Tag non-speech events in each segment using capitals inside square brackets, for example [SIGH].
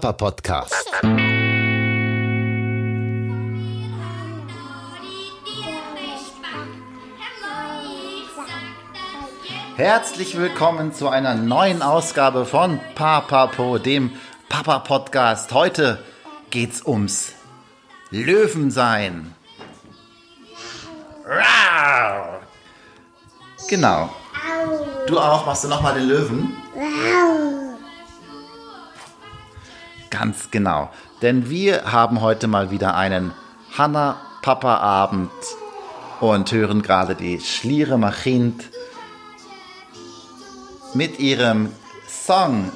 Papa Podcast. Herzlich willkommen zu einer neuen Ausgabe von Papapo, dem Papa Podcast. Heute geht's ums Löwensein. Genau. Du auch, machst du nochmal den Löwen? Ganz genau. Denn wir haben heute mal wieder einen Hanna-Papa-Abend und hören gerade die Schliere Machint mit ihrem Song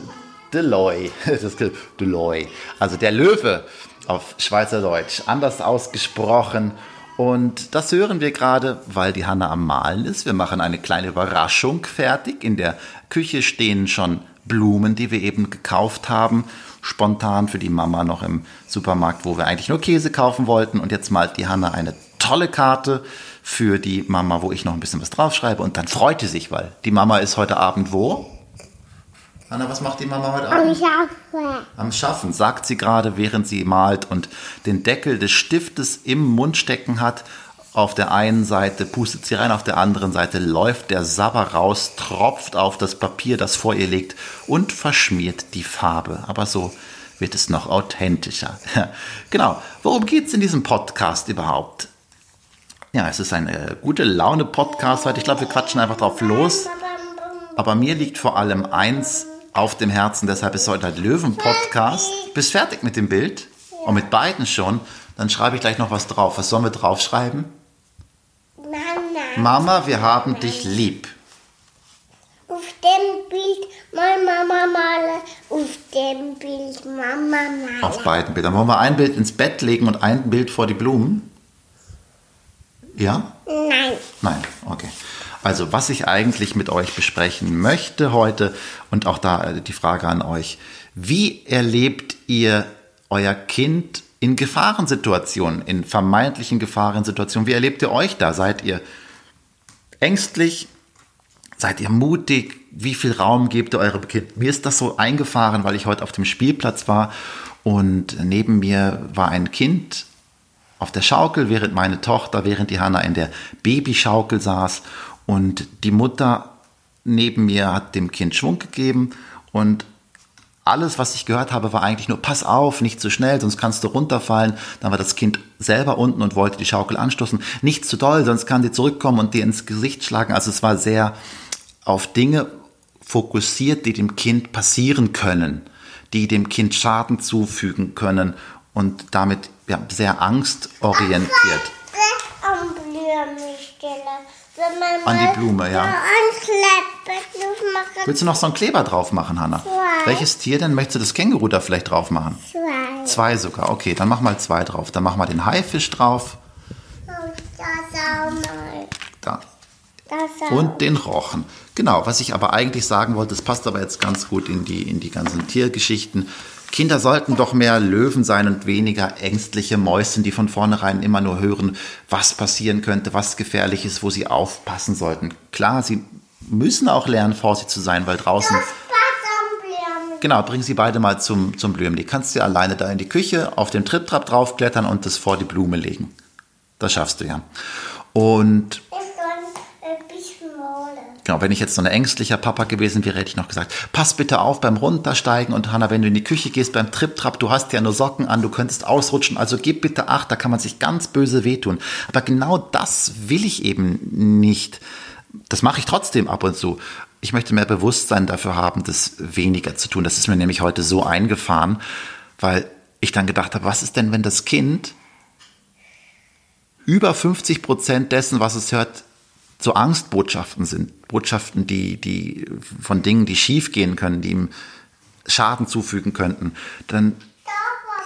Deloy. [LAUGHS] Das Deloy. Also der Löwe auf Schweizerdeutsch. Anders ausgesprochen. Und das hören wir gerade, weil die Hanna am Malen ist. Wir machen eine kleine Überraschung fertig. In der Küche stehen schon Blumen, die wir eben gekauft haben. Spontan für die Mama noch im Supermarkt, wo wir eigentlich nur Käse kaufen wollten. Und jetzt malt die Hanna eine tolle Karte für die Mama, wo ich noch ein bisschen was draufschreibe. Und dann freut sie sich, weil die Mama ist heute Abend wo? Anna, was macht die Mama heute Abend? Am Schaffen. Am Schaffen, sagt sie gerade, während sie malt und den Deckel des Stiftes im Mund stecken hat. Auf der einen Seite pustet sie rein, auf der anderen Seite läuft der Sabber raus, tropft auf das Papier, das vor ihr liegt und verschmiert die Farbe. Aber so wird es noch authentischer. [LAUGHS] genau. Worum geht es in diesem Podcast überhaupt? Ja, es ist ein äh, gute Laune Podcast heute. Ich glaube, wir quatschen einfach drauf los. Aber mir liegt vor allem eins auf dem Herzen, deshalb ist heute ein Löwen-Podcast. Bist fertig mit dem Bild? Und mit beiden schon? Dann schreibe ich gleich noch was drauf. Was sollen wir draufschreiben? Mama. Wir haben dich lieb. Auf dem Bild mal Mama male. Auf dem Bild Mama male. Auf beiden Bildern. Wollen wir ein Bild ins Bett legen und ein Bild vor die Blumen? Ja? Nein. Nein, okay. Also, was ich eigentlich mit euch besprechen möchte heute und auch da äh, die Frage an euch. Wie erlebt ihr euer Kind in Gefahrensituationen, in vermeintlichen Gefahrensituationen? Wie erlebt ihr euch da? Seid ihr ängstlich? Seid ihr mutig? Wie viel Raum gebt ihr eurem Kind? Mir ist das so eingefahren, weil ich heute auf dem Spielplatz war und neben mir war ein Kind auf der Schaukel, während meine Tochter, während die Hanna in der Babyschaukel saß und die Mutter neben mir hat dem Kind Schwung gegeben und alles, was ich gehört habe, war eigentlich nur, pass auf, nicht zu schnell, sonst kannst du runterfallen. Dann war das Kind selber unten und wollte die Schaukel anstoßen. Nicht zu doll, sonst kann die zurückkommen und dir ins Gesicht schlagen. Also es war sehr auf Dinge fokussiert, die dem Kind passieren können, die dem Kind Schaden zufügen können und damit ja, sehr angstorientiert. An die Blume, ja. Willst du noch so einen Kleber drauf machen, Hanna? Zwei. Welches Tier denn? Möchtest du das Känguru da vielleicht drauf machen? Zwei. Zwei sogar. Okay, dann mach mal zwei drauf. Dann mach mal den Haifisch drauf. Und das auch mal. Da. Das auch. Und den Rochen. Genau, was ich aber eigentlich sagen wollte, das passt aber jetzt ganz gut in die, in die ganzen Tiergeschichten. Kinder sollten doch mehr Löwen sein und weniger ängstliche Mäuschen, die von vornherein immer nur hören, was passieren könnte, was gefährlich ist, wo sie aufpassen sollten. Klar, sie müssen auch lernen, vorsichtig zu sein, weil draußen. Genau, bring sie beide mal zum, zum Blühen. Die kannst du ja alleine da in die Küche auf dem Tritttrap draufklettern und das vor die Blume legen. Das schaffst du ja. Und malen. genau, wenn ich jetzt so ein ängstlicher Papa gewesen wäre, hätte ich noch gesagt, pass bitte auf beim Runtersteigen und Hanna, wenn du in die Küche gehst beim Tripptrap, du hast ja nur Socken an, du könntest ausrutschen, also gib bitte Acht, da kann man sich ganz böse wehtun. Aber genau das will ich eben nicht. Das mache ich trotzdem ab und zu. Ich möchte mehr Bewusstsein dafür haben, das weniger zu tun. Das ist mir nämlich heute so eingefahren, weil ich dann gedacht habe, was ist denn, wenn das Kind über 50 Prozent dessen, was es hört, so Angstbotschaften sind. Botschaften, die, die von Dingen, die schiefgehen können, die ihm Schaden zufügen könnten. Dann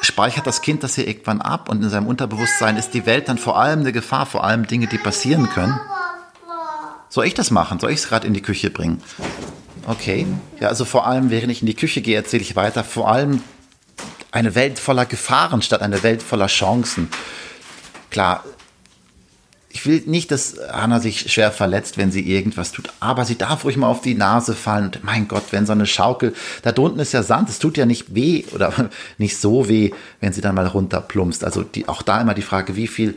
speichert das Kind das hier irgendwann ab und in seinem Unterbewusstsein ist die Welt dann vor allem eine Gefahr, vor allem Dinge, die passieren können. Soll ich das machen? Soll ich es gerade in die Küche bringen? Okay. Ja, also vor allem, während ich in die Küche gehe, erzähle ich weiter. Vor allem eine Welt voller Gefahren statt eine Welt voller Chancen. Klar, ich will nicht, dass Hannah sich schwer verletzt, wenn sie irgendwas tut, aber sie darf ruhig mal auf die Nase fallen. Und mein Gott, wenn so eine Schaukel, da drunten ist ja Sand, es tut ja nicht weh oder [LAUGHS] nicht so weh, wenn sie dann mal runterplumpst. Also die, auch da immer die Frage, wie viel,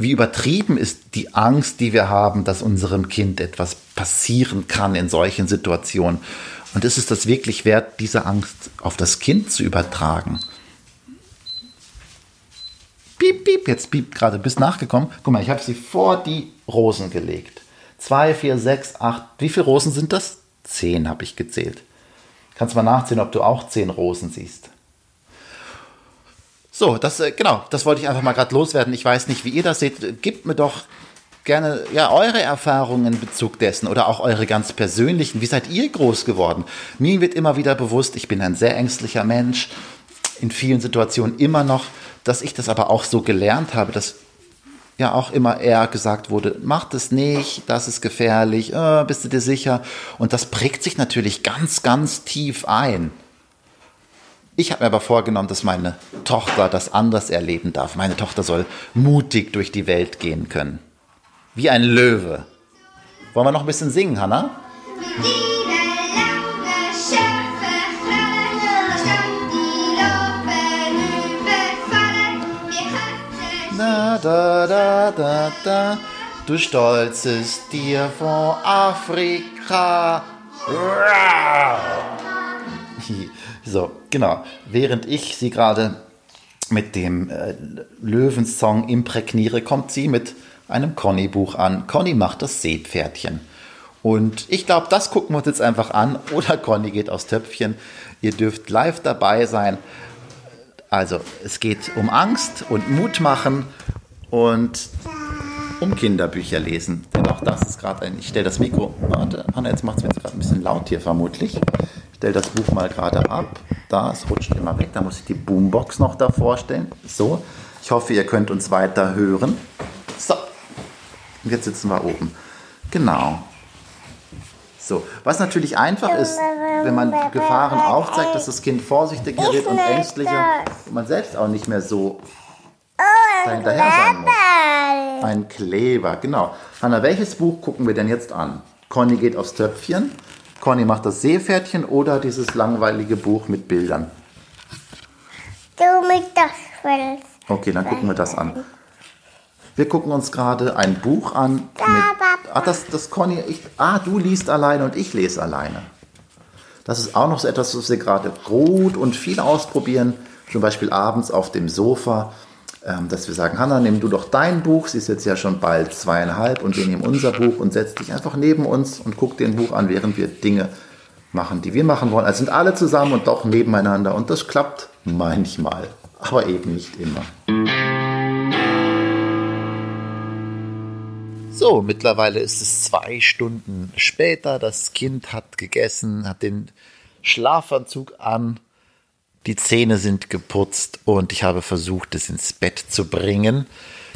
wie übertrieben ist die Angst, die wir haben, dass unserem Kind etwas passieren kann in solchen Situationen. Und ist es das wirklich wert, diese Angst auf das Kind zu übertragen? piep, piep, jetzt piept gerade, bist nachgekommen. Guck mal, ich habe sie vor die Rosen gelegt. Zwei, vier, sechs, acht. Wie viele Rosen sind das? Zehn habe ich gezählt. Kannst mal nachzählen, ob du auch zehn Rosen siehst. So, das, äh, genau, das wollte ich einfach mal gerade loswerden. Ich weiß nicht, wie ihr das seht. Gebt mir doch gerne ja, eure Erfahrungen in Bezug dessen oder auch eure ganz persönlichen. Wie seid ihr groß geworden? Mir wird immer wieder bewusst, ich bin ein sehr ängstlicher Mensch, in vielen Situationen immer noch dass ich das aber auch so gelernt habe, dass ja auch immer eher gesagt wurde, mach das nicht, das ist gefährlich, äh, bist du dir sicher? Und das prägt sich natürlich ganz, ganz tief ein. Ich habe mir aber vorgenommen, dass meine Tochter das anders erleben darf. Meine Tochter soll mutig durch die Welt gehen können. Wie ein Löwe. Wollen wir noch ein bisschen singen, Hannah? da, da, da, da. Du stolzes Tier vor Afrika. [LAUGHS] So, genau. Während ich sie gerade mit dem äh, Löwensong imprägniere, kommt sie mit einem Conny-Buch an. Conny macht das Seepferdchen. Und ich glaube, das gucken wir uns jetzt einfach an. Oder Conny geht aufs Töpfchen. Ihr dürft live dabei sein. Also, es geht um Angst und Mut machen und um Kinderbücher lesen. Denn auch das ist gerade ein. Ich stelle das Mikro. Warte, Hanna, jetzt macht es mir gerade ein bisschen laut hier vermutlich. Stelle das Buch mal gerade ab. Da, es rutscht immer weg. Da muss ich die Boombox noch davor stellen. So. Ich hoffe, ihr könnt uns weiter hören. So. Und jetzt sitzen wir oben. Genau. So, was natürlich einfach ist, wenn man Gefahren aufzeigt, dass das Kind vorsichtiger wird und ängstlicher und man selbst auch nicht mehr so da hinterher sein muss. Ein Kleber, genau. Hanna, welches Buch gucken wir denn jetzt an? Conny geht aufs Töpfchen, Conny macht das Seepferdchen oder dieses langweilige Buch mit Bildern? Du mit das Fels. Okay, dann gucken wir das an. Wir gucken uns gerade ein Buch an. Mit, ah, das, das Conny, ich, ah, du liest alleine und ich lese alleine. Das ist auch noch so etwas, was wir gerade gut und viel ausprobieren. Zum Beispiel abends auf dem Sofa dass wir sagen, Hanna, nimm du doch dein Buch, sie ist jetzt ja schon bald zweieinhalb und wir nehmen unser Buch und setz dich einfach neben uns und guck den Buch an, während wir Dinge machen, die wir machen wollen. Also sind alle zusammen und doch nebeneinander und das klappt manchmal, aber eben nicht immer. So, mittlerweile ist es zwei Stunden später. Das Kind hat gegessen, hat den Schlafanzug an die Zähne sind geputzt und ich habe versucht, es ins Bett zu bringen.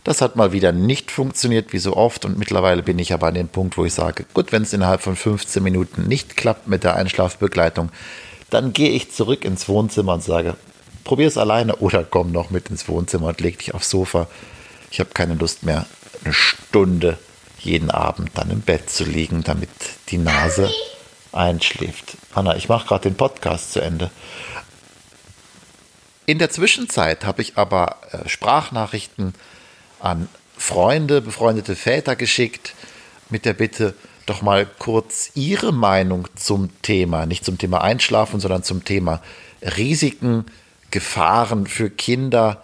Das hat mal wieder nicht funktioniert, wie so oft. Und mittlerweile bin ich aber an dem Punkt, wo ich sage, gut, wenn es innerhalb von 15 Minuten nicht klappt mit der Einschlafbegleitung, dann gehe ich zurück ins Wohnzimmer und sage, probier es alleine oder komm noch mit ins Wohnzimmer und leg dich aufs Sofa. Ich habe keine Lust mehr, eine Stunde jeden Abend dann im Bett zu liegen, damit die Nase einschläft. Anna, ich mache gerade den Podcast zu Ende. In der Zwischenzeit habe ich aber äh, Sprachnachrichten an Freunde, befreundete Väter geschickt mit der Bitte, doch mal kurz Ihre Meinung zum Thema, nicht zum Thema Einschlafen, sondern zum Thema Risiken, Gefahren für Kinder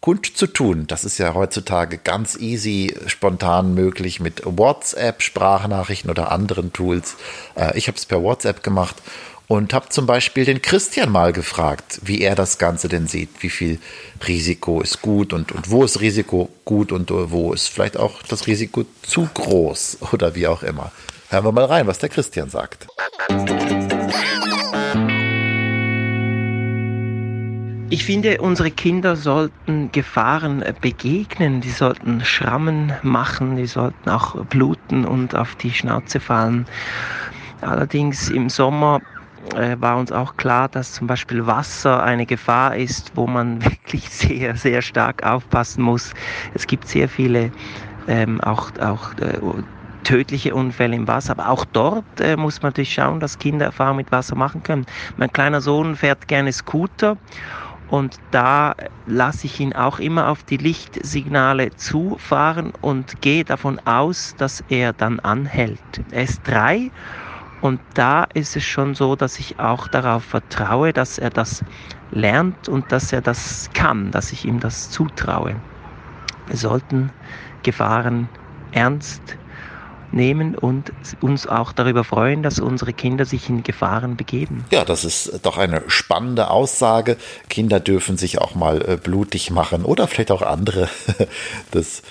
kundzutun. Das ist ja heutzutage ganz easy, spontan möglich mit WhatsApp, Sprachnachrichten oder anderen Tools. Äh, ich habe es per WhatsApp gemacht und habe zum Beispiel den Christian mal gefragt, wie er das Ganze denn sieht, wie viel Risiko ist gut und, und wo ist Risiko gut und wo ist vielleicht auch das Risiko zu groß [LAUGHS] oder wie auch immer. Hören wir mal rein, was der Christian sagt. Ich finde, unsere Kinder sollten Gefahren begegnen, die sollten Schrammen machen, die sollten auch bluten und auf die Schnauze fallen. Allerdings im Sommer äh, war uns auch klar, dass zum Beispiel Wasser eine Gefahr ist, wo man [LAUGHS] wirklich sehr, sehr stark aufpassen muss. Es gibt sehr viele ähm, auch, auch äh, tödliche Unfälle im Wasser. Aber auch dort äh, muss man natürlich schauen, dass Kinder Erfahrung mit Wasser machen können. Mein kleiner Sohn fährt gerne Scooter und da lasse ich ihn auch immer auf die Lichtsignale zufahren und gehe davon aus, dass er dann anhält. Er ist drei und da ist es schon so, dass ich auch darauf vertraue, dass er das lernt und dass er das kann, dass ich ihm das zutraue. Wir sollten Gefahren ernst nehmen und uns auch darüber freuen, dass unsere Kinder sich in Gefahren begeben. Ja, das ist doch eine spannende Aussage. Kinder dürfen sich auch mal äh, blutig machen oder vielleicht auch andere. [LAUGHS] Das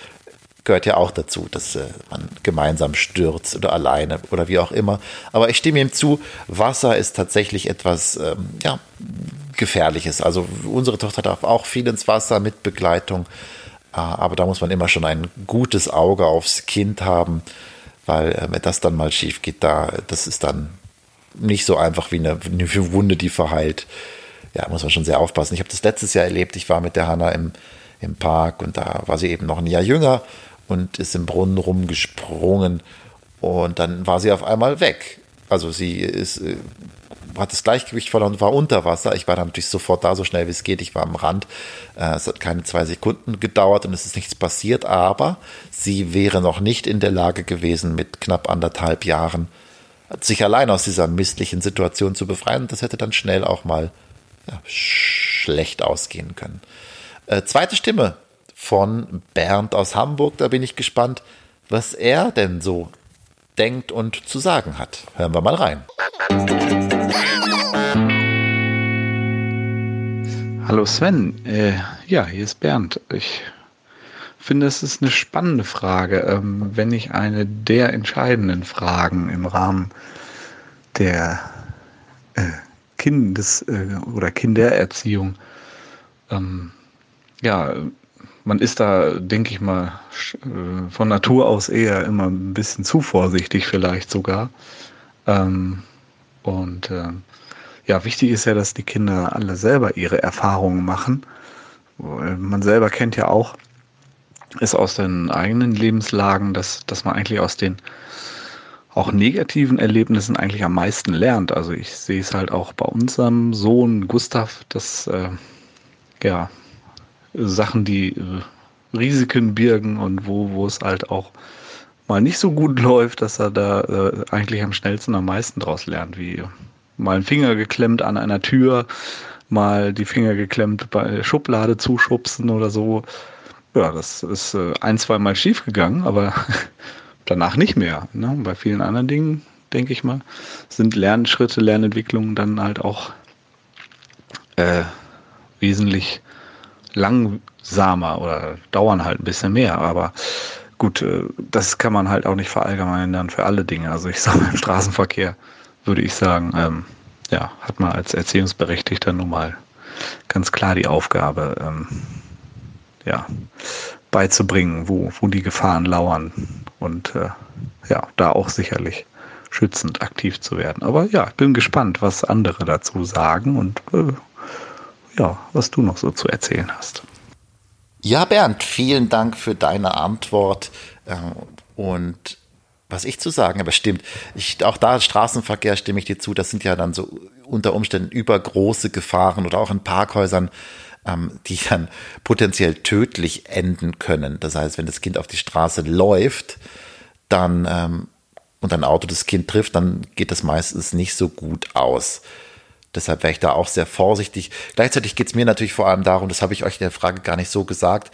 gehört ja auch dazu, dass äh, man gemeinsam stürzt oder alleine oder wie auch immer. Aber ich stimme ihm zu, Wasser ist tatsächlich etwas ähm, ja, Gefährliches. Also unsere Tochter darf auch viel ins Wasser mit Begleitung. Äh, aber da muss man immer schon ein gutes Auge aufs Kind haben weil äh, wenn das dann mal schief geht, da, das ist dann nicht so einfach wie eine, eine Wunde, die verheilt. Ja, muss man schon sehr aufpassen. Ich habe das letztes Jahr erlebt. Ich war mit der Hanna im, im Park und da war sie eben noch ein Jahr jünger und ist im Brunnen rumgesprungen und dann war sie auf einmal weg. Also sie ist äh, hat das Gleichgewicht verloren und war unter Wasser. Ich war dann natürlich sofort da, so schnell wie es geht. Ich war am Rand. Äh, es hat keine zwei Sekunden gedauert und es ist nichts passiert, aber sie wäre noch nicht in der Lage gewesen, mit knapp anderthalb Jahren sich allein aus dieser misslichen Situation zu befreien. Das hätte dann schnell auch mal ja, schlecht ausgehen können. Äh, zweite Stimme von Bernd aus Hamburg. Da bin ich gespannt, was er denn so denkt und zu sagen hat. Hören wir mal rein. Hallo Sven, äh, ja, hier ist Bernd. Ich finde, es ist eine spannende Frage, ähm, wenn ich eine der entscheidenden Fragen im Rahmen der äh, Kindes- äh, oder Kindererziehung, ähm, ja, man ist da, denke ich mal, äh, von Natur aus eher immer ein bisschen zu vorsichtig vielleicht sogar. Ähm, und äh, ja, wichtig ist ja, dass die Kinder alle selber ihre Erfahrungen machen. Man selber kennt ja auch, ist aus den eigenen Lebenslagen, dass, dass man eigentlich aus den auch negativen Erlebnissen eigentlich am meisten lernt. Also ich sehe es halt auch bei unserem Sohn Gustav, dass äh, ja Sachen, die äh, Risiken birgen und wo, wo es halt auch mal nicht so gut [LAUGHS] läuft, dass er da äh, eigentlich am schnellsten am meisten draus lernt, wie mal einen Finger geklemmt an einer Tür, mal die Finger geklemmt bei der Schublade zuschubsen oder so. Ja, das ist äh, ein, zwei Mal schief gegangen, aber [LAUGHS] danach nicht mehr. Ne? Bei vielen anderen Dingen, denke ich mal, sind Lernschritte, Lernentwicklungen dann halt auch äh, wesentlich langsamer oder dauern halt ein bisschen mehr. Aber gut, äh, das kann man halt auch nicht verallgemeinern für alle Dinge. Also ich [LAUGHS] sage im Straßenverkehr würde ich sagen, ähm, ja, hat man als Erziehungsberechtigter nun mal ganz klar die Aufgabe, ähm, ja, beizubringen, wo, wo die Gefahren lauern und äh, ja, da auch sicherlich schützend aktiv zu werden. Aber ja, ich bin gespannt, was andere dazu sagen und äh, ja, was du noch so zu erzählen hast. Ja, Bernd, vielen Dank für deine Antwort. Äh, und was ich zu sagen aber stimmt. Ich, auch da Straßenverkehr stimme ich dir zu. Das sind ja dann so unter Umständen übergroße Gefahren oder auch in Parkhäusern, ähm, die dann potenziell tödlich enden können. Das heißt, wenn das Kind auf die Straße läuft, dann ähm, und ein Auto das Kind trifft, dann geht das meistens nicht so gut aus. Deshalb wäre ich da auch sehr vorsichtig. Gleichzeitig geht es mir natürlich vor allem darum, das habe ich euch in der Frage gar nicht so gesagt,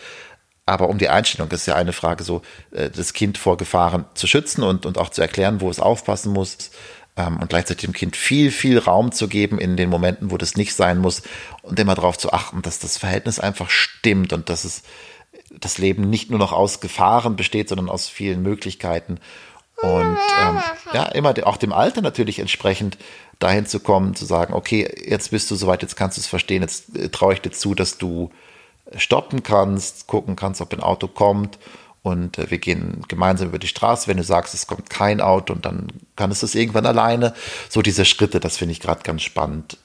aber um die Einstellung das ist ja eine Frage, so äh, das Kind vor Gefahren zu schützen und, und auch zu erklären, wo es aufpassen muss ähm, und gleichzeitig dem Kind viel, viel Raum zu geben in den Momenten, wo das nicht sein muss und immer darauf zu achten, dass das Verhältnis einfach stimmt und dass es das Leben nicht nur noch aus Gefahren besteht, sondern aus vielen Möglichkeiten. Und ähm, ja, immer auch dem Alter natürlich entsprechend dahin zu kommen, zu sagen, okay, jetzt bist du soweit, jetzt kannst du es verstehen, jetzt äh, traue ich dir zu, dass du stoppen kannst, gucken kannst, ob ein Auto kommt und äh, wir gehen gemeinsam über die Straße. Wenn du sagst, es kommt kein Auto und dann kannst du es irgendwann alleine. So diese Schritte, das finde ich gerade ganz spannend.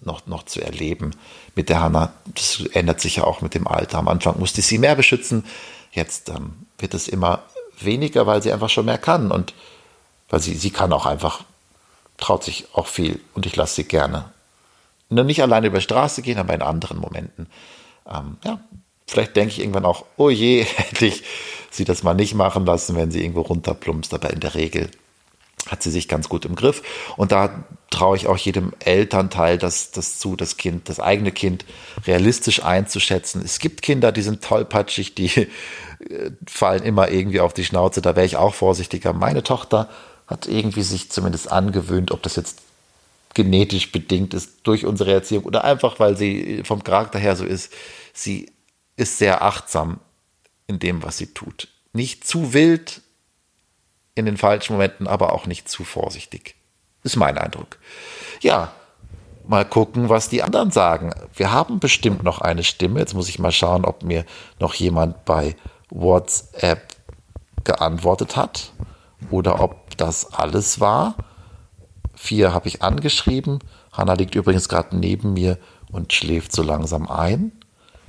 noch, noch zu erleben mit der Hanna. Das ändert sich ja auch mit dem Alter. Am Anfang musste ich sie mehr beschützen. Jetzt ähm, wird es immer weniger, weil sie einfach schon mehr kann. Und weil sie, sie kann auch einfach, traut sich auch viel und ich lasse sie gerne. Nur nicht alleine über die Straße gehen, aber in anderen Momenten. Ähm, ja, vielleicht denke ich irgendwann auch, oh je, [LAUGHS] hätte ich sie das mal nicht machen lassen, wenn sie irgendwo runterplumpst. Aber in der Regel hat sie sich ganz gut im Griff. Und da traue ich auch jedem Elternteil das, das zu, das Kind, das eigene Kind realistisch einzuschätzen. Es gibt Kinder, die sind tollpatschig, die äh, fallen immer irgendwie auf die Schnauze. Da wäre ich auch vorsichtiger. Meine Tochter hat irgendwie sich zumindest angewöhnt, ob das jetzt genetisch bedingt ist durch unsere Erziehung oder einfach, weil sie vom Charakter her so ist. Sie ist sehr achtsam in dem, was sie tut. Nicht zu wild, in den falschen Momenten, aber auch nicht zu vorsichtig. Ist mein Eindruck. Ja, mal gucken, was die anderen sagen. Wir haben bestimmt noch eine Stimme. Jetzt muss ich mal schauen, ob mir noch jemand bei WhatsApp geantwortet hat oder ob das alles war. Vier habe ich angeschrieben. Hanna liegt übrigens gerade neben mir und schläft so langsam ein.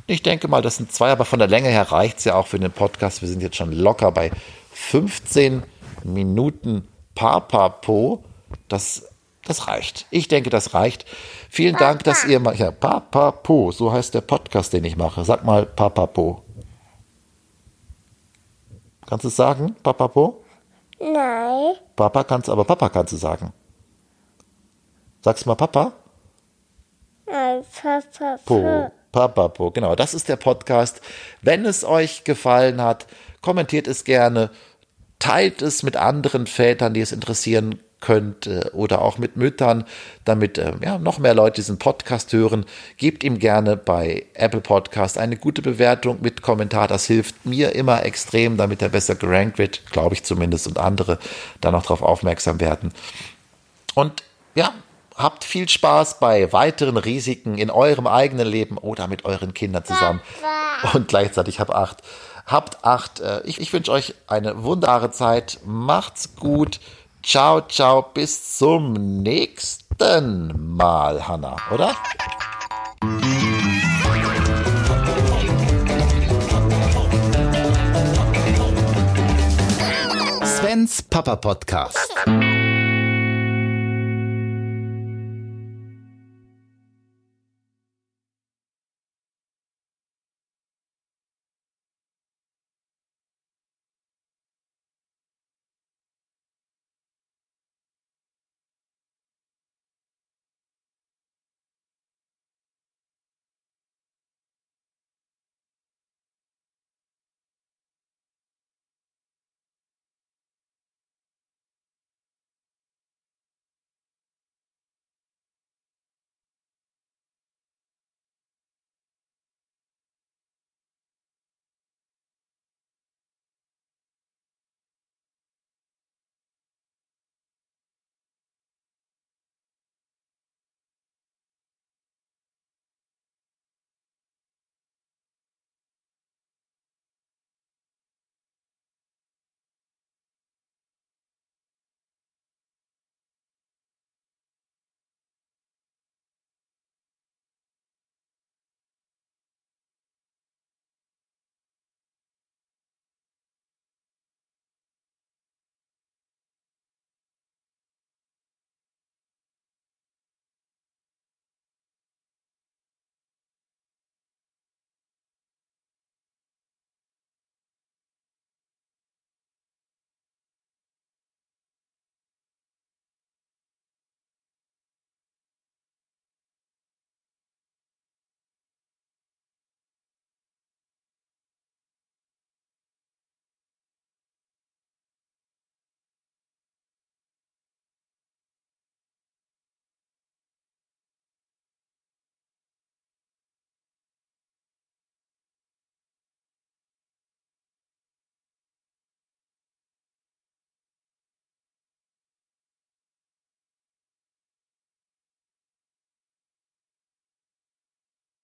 Ich denke mal, das sind zwei, aber von der Länge her reicht es ja auch für den Podcast. Wir sind jetzt schon locker bei 15 Minuten. Papapo, das, das reicht. Ich denke, das reicht. Vielen Papa. Dank, dass ihr mal, ja, Papapo, so heißt der Podcast, den ich mache. Sag mal Papapo. Kannst du es sagen, Papapo? Nein. Papa kannst, aber Papa kannst du sagen. Sagst du mal Papa? Nein, Papa. Po. Papapo, genau. Das ist der Podcast. Wenn es euch gefallen hat, kommentiert es gerne teilt es mit anderen Vätern, die es interessieren könnte oder auch mit Müttern, damit äh, ja, noch mehr Leute diesen Podcast hören. Gebt ihm gerne bei Apple Podcast eine gute Bewertung mit Kommentar. Das hilft mir immer extrem, damit er besser gerankt wird, glaube ich zumindest, und andere dann noch darauf aufmerksam werden. Und ja, habt viel Spaß bei weiteren Risiken in eurem eigenen Leben oder mit euren Kindern zusammen. Und gleichzeitig habt acht. Habt acht. Äh, ich, ich wünsche euch eine wunderbare Zeit. Macht's gut. Ciao, ciao. Bis zum nächsten Mal, Hanna, oder? Svens Papa Podcast.